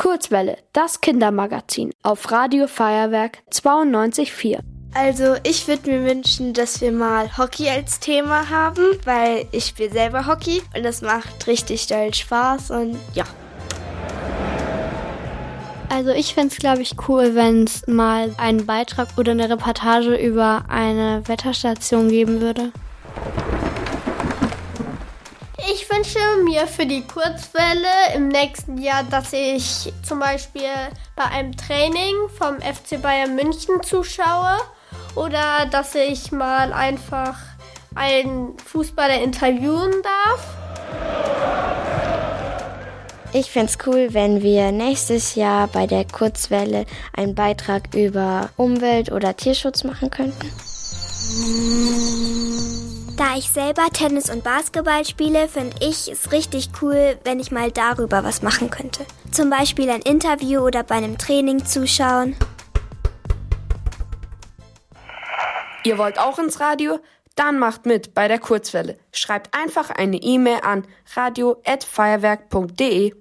Kurzwelle, das Kindermagazin auf Radio Feuerwerk 92.4. Also ich würde mir wünschen, dass wir mal Hockey als Thema haben, weil ich spiele selber Hockey und das macht richtig doll Spaß und ja. Also ich fände es, glaube ich, cool, wenn es mal einen Beitrag oder eine Reportage über eine Wetterstation geben würde. Ich wünsche mir für die Kurzwelle im nächsten Jahr, dass ich zum Beispiel bei einem Training vom FC Bayern München zuschaue oder dass ich mal einfach einen Fußballer interviewen darf. Ich fände es cool, wenn wir nächstes Jahr bei der Kurzwelle einen Beitrag über Umwelt- oder Tierschutz machen könnten. Da ich selber Tennis und Basketball spiele, finde ich es richtig cool, wenn ich mal darüber was machen könnte. Zum Beispiel ein Interview oder bei einem Training zuschauen. Ihr wollt auch ins Radio? Dann macht mit bei der Kurzwelle. Schreibt einfach eine E-Mail an radio@feuerwerk.de.